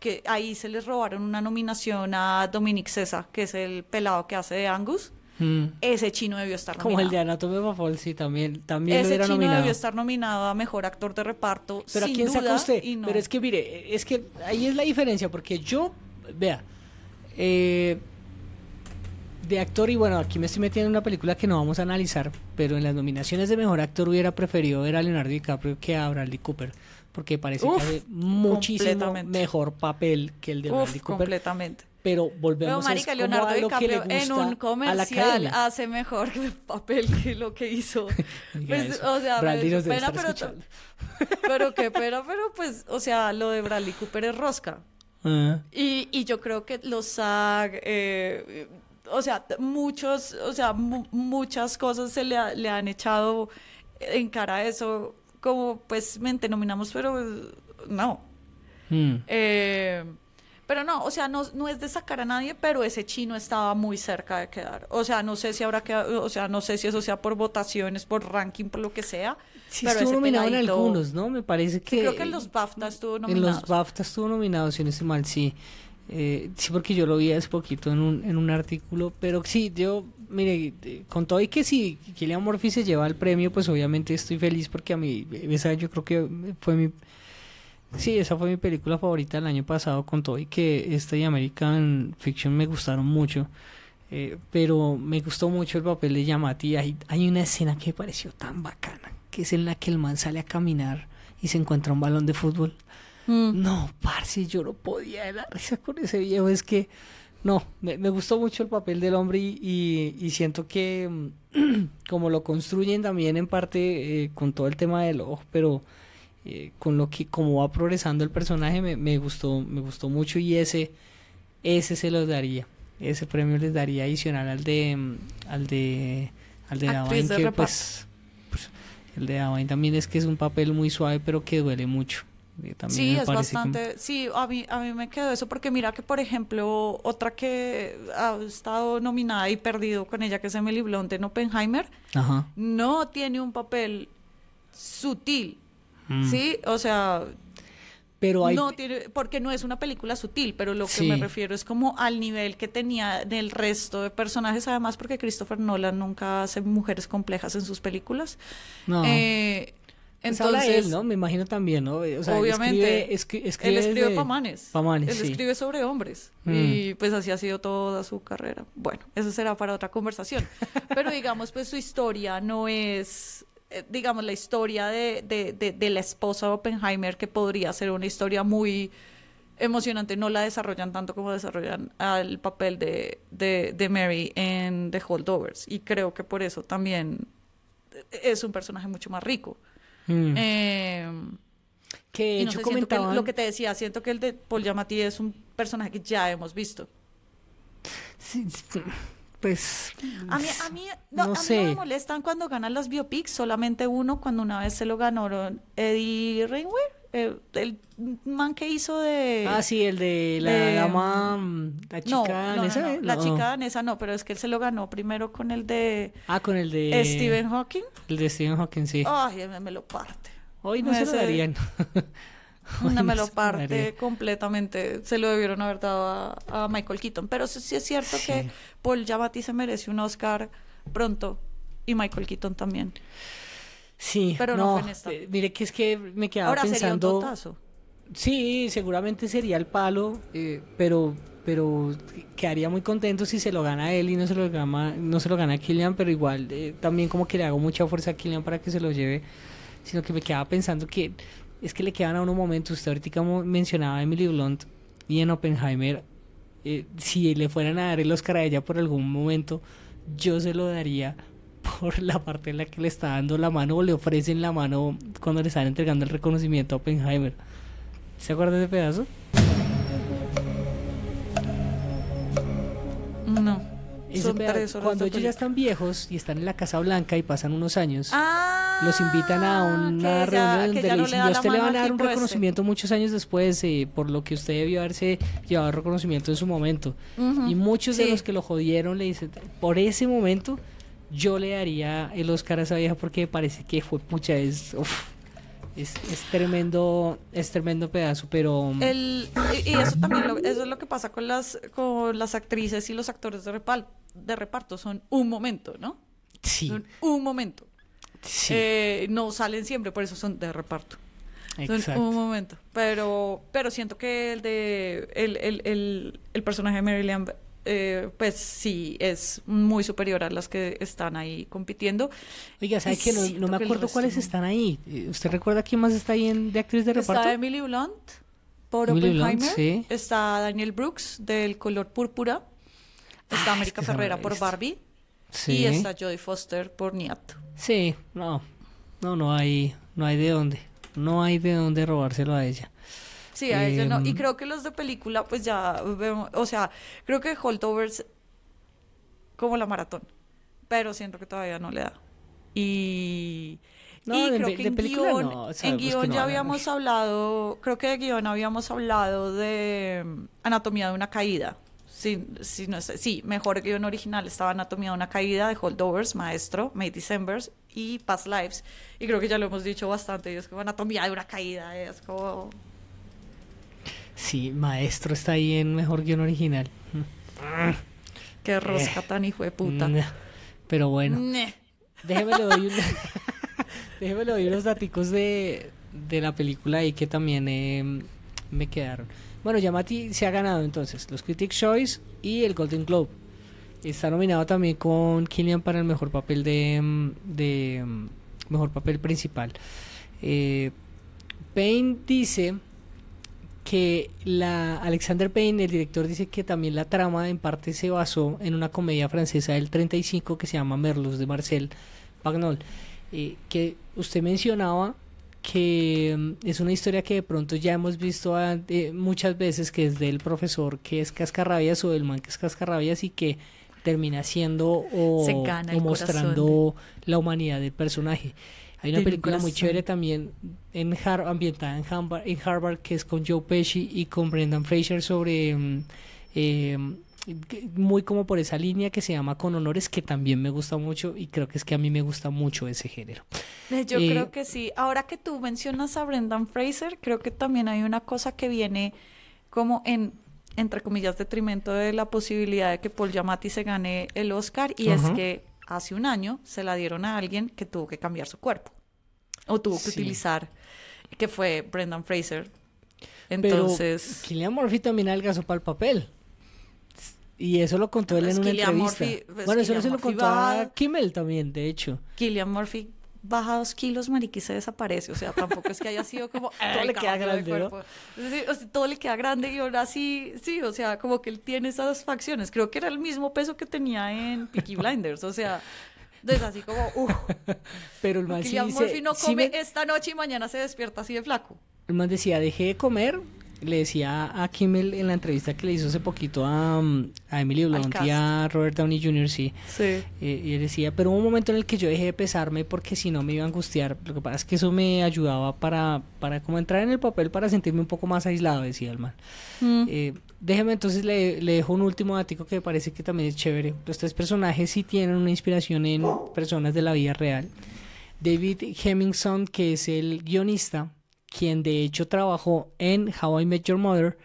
que ahí se les robaron una nominación a Dominic César, que es el pelado que hace de Angus. Mm. Ese chino debió estar Como el de nominado. Anatomía of a sí, también, también Ese chino nominado. debió estar nominado a mejor actor de reparto. Pero ¿a sin quién duda, saca usted? no. Pero es que mire, es que ahí es la diferencia, porque yo, vea, eh, de actor, y bueno, aquí me estoy metiendo en una película que no vamos a analizar, pero en las nominaciones de mejor actor hubiera preferido ver a Leonardo DiCaprio que a Bradley Cooper, porque parece Uf, que hace muchísimo mejor papel que el de Uf, Bradley Cooper. completamente. Pero volvemos marica, como Leonardo a lo que le DiCaprio en gusta un a la comercial hace mejor *laughs* papel que lo que hizo. *laughs* Pues, o sea, Bradley me debe pena, pero, pero qué pena, pero pues, o sea, lo de Bradley Cooper es rosca. Ah. Y, y yo creo que los SAG, eh, o sea, muchos, o sea, mu- muchas cosas se le, ha- le han echado en cara a eso, como pues mente nominamos, pero no. Mm. Eh, pero no, o sea, no, no es de sacar a nadie, pero ese chino estaba muy cerca de quedar. O sea, no sé si habrá quedado, o sea, no sé si eso sea por votaciones, por ranking, por lo que sea. Sí, pero estuvo ese nominado en algunos, ¿no? Me parece que... Creo que en los BAFTA estuvo En nominado. los BAFTA estuvo nominado, si no estoy mal, sí. Eh, sí, porque yo lo vi hace poquito en un, en un artículo. Pero sí, yo, mire, eh, con todo y que si Killian Murphy se lleva el premio, pues obviamente estoy feliz porque a mí, esa yo creo que fue mi... Sí, esa fue mi película favorita del año pasado, con todo y que esta y American Fiction me gustaron mucho. Eh, pero me gustó mucho el papel de Yamati. Hay, hay una escena que me pareció tan bacana, que es en la que el man sale a caminar y se encuentra un balón de fútbol. Mm. No, parce, yo no podía dar risa con ese viejo. Es que, no, me, me gustó mucho el papel del hombre y, y- y siento que mm, *clears throat* como lo construyen también en parte eh, con todo el tema del ojo, pero eh, con lo que como va progresando el personaje me, me gustó, me gustó mucho y ese, ese se los daría. Ese premio les daría adicional al de mm, al de al de Davain, que pues, pues, el de Davain también es que es un papel muy suave pero que duele mucho. Eh, Sí, es bastante. Sí, a mí, a mí me quedó eso porque mira que, por ejemplo, otra que ha estado nominada y perdido con ella, que es Emily Blunt en Oppenheimer, Ajá. no tiene un papel sutil. Mm. Sí, o sea, Pero hay no tiene, porque no es una película sutil, pero lo que Sí. me refiero es como al nivel que tenía del resto de personajes, además porque Christopher Nolan nunca hace mujeres complejas en sus películas. No. Eh, Pues habla de entonces, él, ¿no? Me imagino también, ¿no? O sea, él Obviamente. escribe, escri- él escribe escribe desde- Pamanes. Pamanes, Él sí. escribe sobre hombres. Mm. Y pues así ha sido toda su carrera. Bueno, eso será para otra conversación. *laughs* Pero digamos, pues su historia no es, digamos, la historia de, de, de, de la esposa de Oppenheimer, que podría ser una historia muy emocionante. No la desarrollan tanto como desarrollan al papel de, de, de Mary en The Holdovers. Y creo que por eso también es un personaje mucho más rico. Mm. Eh, Que Y no sé, lo que te decía, siento que el de Paul Giamatti es un personaje que ya hemos visto. Sí, sí, pues... A mí, a mí, no, No a mí sé. me molestan cuando ganan las biopics, solamente uno cuando una vez se lo ganaron Eddie Rainway, eh, el man que hizo de... Ah, sí, el de la de- dama, mm, la chica no, no, no, danesa, ¿eh? la chica danesa no, pero es que él se lo ganó primero con el de Ah, con el de... Stephen Hawking. El de Stephen Hawking, sí. Ay, me, me lo parte. Hoy no se lo darían. *laughs* Hoy No me no lo se lo parte darían. completamente. Se lo debieron haber dado a, a Michael Keaton. Pero sí, sí es cierto Sí. que Paul Giamatti se merece un Oscar pronto y Michael Keaton también. Sí, Pero no no, fue en esta. eh, mire que es que me quedaba Ahora sería un pensando... Sí, seguramente sería el palo, eh, pero pero quedaría muy contento si se lo gana él y no se lo gana, no se lo gana Killian, pero igual eh, también como que le hago mucha fuerza a Killian para que se lo lleve, sino que me quedaba pensando que es que le quedan a unos momentos, usted ahorita como mencionaba a Emily Blunt y en Oppenheimer, eh, si le fueran a dar el Oscar a ella por algún momento, yo se lo daría por la parte en la que le está dando la mano o le ofrecen la mano cuando le están entregando el reconocimiento a Oppenheimer. ¿Se acuerda de ese pedazo? Ese Son peda- tres horas cuando ellos ya están viejos y están en la Casa Blanca y pasan unos años, Ah, los invitan a una ya- reunión donde le no dicen, da "Y a la usted le van a dar un tipo ese". reconocimiento muchos años después eh, por lo que usted debió haberse llevado reconocimiento en su momento. Y muchos de los que lo jodieron le dicen, por ese momento yo le daría el Oscar a esa vieja porque me parece que fue pucha, es, uf, es, es tremendo, es tremendo pedazo, pero... El, y, y eso también lo, eso es lo que pasa con las con las actrices y los actores de, repal- de reparto son un momento no sí, son un momento sí, Eh, no salen siempre por eso son de reparto son exacto. un momento pero pero siento que el de el, el, el, el personaje de Maryland eh, pues sí es muy superior a las que están ahí compitiendo Oiga, ¿sabe que no, no me acuerdo cuáles están ahí? Eh, ¿Usted recuerda quién más está ahí en, de actriz de reparto? Está Emily Blunt por Emily Blunt, Oppenheimer. sí. Está Daniel Brooks del color púrpura. Está Ah, América es que Ferrera por. Barbie. Sí. Y está Jodie Foster por Niato. Sí, no, no, no hay, no hay de dónde, no hay de dónde robárselo a ella. Sí, a ella no. Y Em. creo que los de película, pues ya vemos. O sea, creo que Holdovers como la maratón. Pero siento que todavía no le da. Y. No, y de creo que de en guion, no, en que guion no ya habíamos hablado, creo que de guion habíamos hablado de mm, Anatomía de una caída. Sí, sí, no sé, sí, mejor guion original estaba Anatomía de una caída de Holdovers, Maestro, May Decembers y Past Lives. Y creo que ya lo hemos dicho bastante, y es como Anatomía de una caída, es como... Sí, Maestro está ahí en Mejor Guión Original. Qué rosca tan hijo de puta. Nah, Pero bueno, déjeme le doy, un- *laughs* doy unos daticos de, de la película ahí que también eh, me quedaron. Bueno, Yamati se ha ganado entonces los Critics' Choice y el Golden Globe. Está nominado también con Killian para el mejor papel de, mm, mm, mejor papel principal. Eh, Payne dice que la Alexander Payne, el director, dice que también la trama en parte se basó en una comedia francesa del 35 que se llama Merlos de Marcel Pagnol, eh, que usted mencionaba que mm, es una historia que de pronto ya hemos visto a- eh, muchas veces que es del profesor que es cascarrabias o del man que es cascarrabias y que termina siendo o, mostrando la humanidad del personaje. Hay una película muy chévere también en Har- ambientada en Harvard, en Harvard que es con Joe Pesci y con Brendan Fraser sobre mm, eh, muy como por esa línea que se llama Con Honores que también me gusta mucho y creo que es que a mí me gusta mucho ese género. Eh, Yo Eh, creo que sí. Ahora que tú mencionas a Brendan Fraser, creo que también hay una cosa que viene como en, entre comillas, detrimento de la posibilidad de que Paul Giamatti se gane el Oscar y es que hace un año se la dieron a alguien que tuvo que cambiar su cuerpo o tuvo que Sí. utilizar, que fue Brendan Fraser. Pero Entonces, Killian Murphy también alcanzó para el papel. Y eso lo contó él Pues en una Cillian entrevista. Murphy- pues bueno, eso no Cillian se lo Murphy contó a va- Kimmel también, de hecho. Killian Murphy baja dos kilos, marica, y se desaparece. O sea, tampoco es que haya sido como... *laughs* Todo "Ay, le queda grande, ¿no? cuerpo". Sí, o sea, todo le queda grande y ahora sí, sí, o sea, como que él tiene esas facciones. Creo que era el mismo peso que tenía en Peaky *laughs* Blinders, o sea... Es así como, *laughs* Pero el man sí Killian dice, Murphy no "Sí come me- esta noche y mañana se despierta así de flaco. el man decía, dejé de comer. Le decía a Kimmel en la entrevista que le hizo hace poquito a, um, a Emily Blunt y a Robert Downey Jr., sí. Sí. Eh, y él decía, pero hubo un momento en el que yo dejé de pesarme porque si no me iba a angustiar. Lo que pasa es que eso me ayudaba para, para como entrar en el papel, para sentirme un poco más aislado, decía el man. Mm. Eh, déjeme entonces le, le dejo un último dato que me parece que también es chévere. Los tres personajes sí tienen una inspiración en personas de la vida real. David Hemmingson, que es el guionista, quien de hecho trabajó en How I Met Your Mother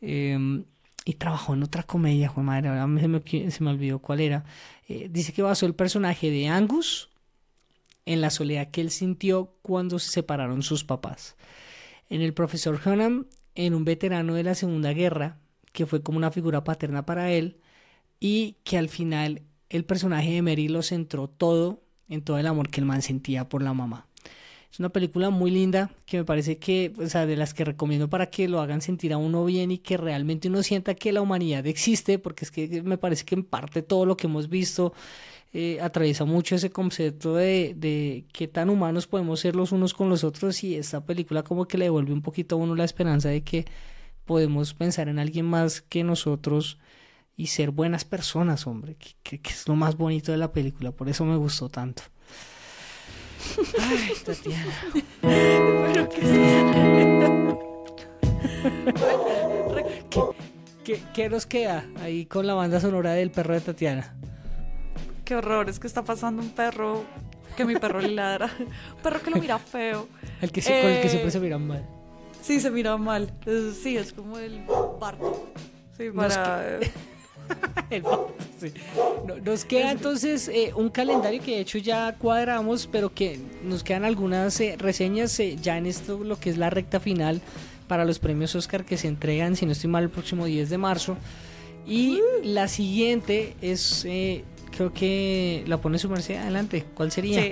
eh, y trabajó en otra comedia, joder, madre, ahora se me, se me olvidó cuál era. Eh, dice que basó el personaje de Angus en la soledad que él sintió cuando se separaron sus papás. En el profesor Hunnam, en un veterano de la Segunda Guerra, que fue como una figura paterna para él, y que al final el personaje de Mary lo centró todo en todo el amor que el man sentía por la mamá. Es una película muy linda que me parece que, o sea, de las que recomiendo para que lo hagan sentir a uno bien y que realmente uno sienta que la humanidad existe, porque es que me parece que en parte todo lo que hemos visto eh, atraviesa mucho ese concepto de, de qué tan humanos podemos ser los unos con los otros y esta película como que le devuelve un poquito a uno la esperanza de que podemos pensar en alguien más que nosotros y ser buenas personas, hombre, que, que, que es lo más bonito de la película, por eso me gustó tanto. Ay, Tatiana. Pero que ¿Qué, qué, qué nos queda ahí con la banda sonora del perro de Tatiana? Qué horror, es que está pasando un perro que mi perro le ladra. Un perro que lo mira feo. El que se- con el que Eh, siempre se miran mal. Sí, se mira mal. Sí, es como el parto. Sí, No, es para. *laughs* Nos queda entonces eh, un calendario que de hecho ya cuadramos, pero que nos quedan algunas eh, reseñas eh, ya en esto, lo que es la recta final para los premios Oscar que se entregan, si no estoy mal, el próximo 10 de marzo. Y la siguiente es, creo que la pone su merced adelante. ¿Cuál sería?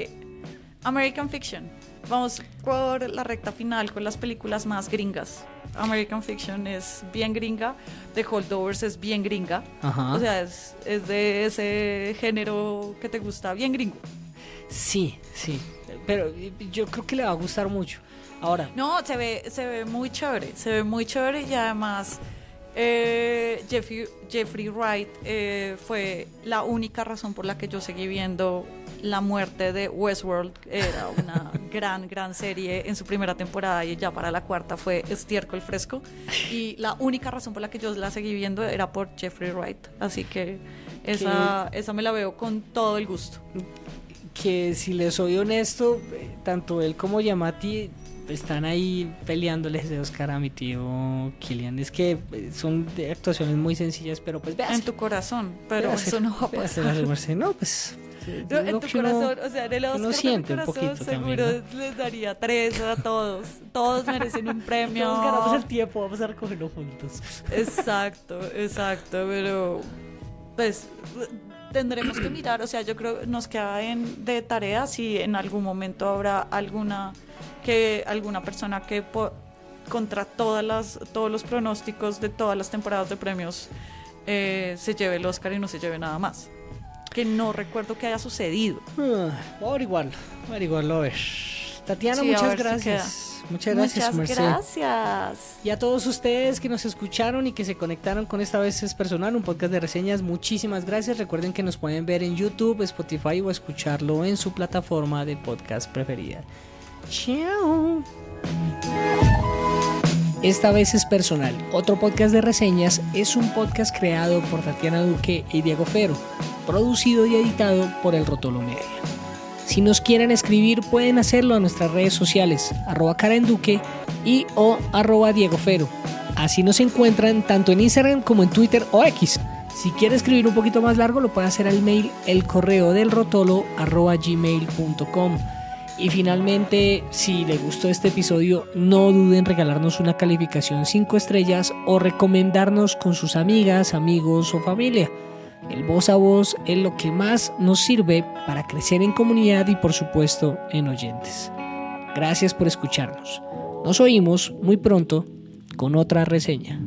American Fiction. Vamos por la recta final con las películas más gringas. American Fiction es bien gringa. The Holdovers es bien gringa. Ajá. O sea, es, es de ese género que te gusta, bien gringo. Sí, sí. Pero yo creo que le va a gustar mucho. Ahora, No, se ve, se ve muy chévere, se ve muy chévere y además eh, Jeffrey, Jeffrey Wright eh, fue la única razón por la que yo seguí viendo la muerte de Westworld. Era una *laughs* gran, gran serie en su primera temporada y ya para la cuarta fue Estiércol Fresco. Y la única razón por la que yo la seguí viendo era por Jeffrey Wright. Así que esa, esa me la veo con todo el gusto. que si les soy honesto, eh, tanto él como Yamati están ahí peleándoles de Oscar a mi tío Killian. Es que eh, son actuaciones muy sencillas, pero pues En tu corazón, pero véase, eso no va a pasar. No, pues. No, en tu corazón, o sea, en el Oscar siente un corazón también, seguro ¿no? les daría tres a todos. Todos merecen un *laughs* premio. Todos ganamos el tiempo, vamos a recogerlo juntos. Exacto, exacto, pero pues tendremos que mirar, o sea, yo creo que nos queda en, de tarea si en algún momento habrá alguna que alguna persona que po- contra todas las todos los pronósticos de todas las temporadas de premios eh, se lleve el Oscar y no se lleve nada más. Que no recuerdo que haya sucedido. Ah, Voy a averiguarlo, voy a averiguarlo a ver. Tatiana, Sí, a muchas ver gracias. Muchas gracias, Muchas merced. gracias. Y a todos ustedes que nos escucharon y que se conectaron con esta vez es personal, un podcast de reseñas, muchísimas gracias. Recuerden que nos pueden ver en YouTube, Spotify o escucharlo en su plataforma de podcast preferida. Chao. Esta vez es personal. Otro podcast de reseñas es un podcast creado por Tatiana Duque y Diego Fero, producido y editado por El Rotolo Media. Si nos quieren escribir pueden hacerlo a nuestras redes sociales, arroba Karen Duque y o arroba Diego Fero. Así nos encuentran tanto en Instagram como en Twitter o X. Si quiere escribir un poquito más largo lo puede hacer al mail el correo del rotolo arroba gmail.com. Y finalmente, si le gustó este episodio, no duden en regalarnos una calificación 5 estrellas o recomendarnos con sus amigas, amigos o familia. El voz a voz es lo que más nos sirve para crecer en comunidad y por supuesto en oyentes. Gracias por escucharnos. Nos oímos muy pronto con otra reseña.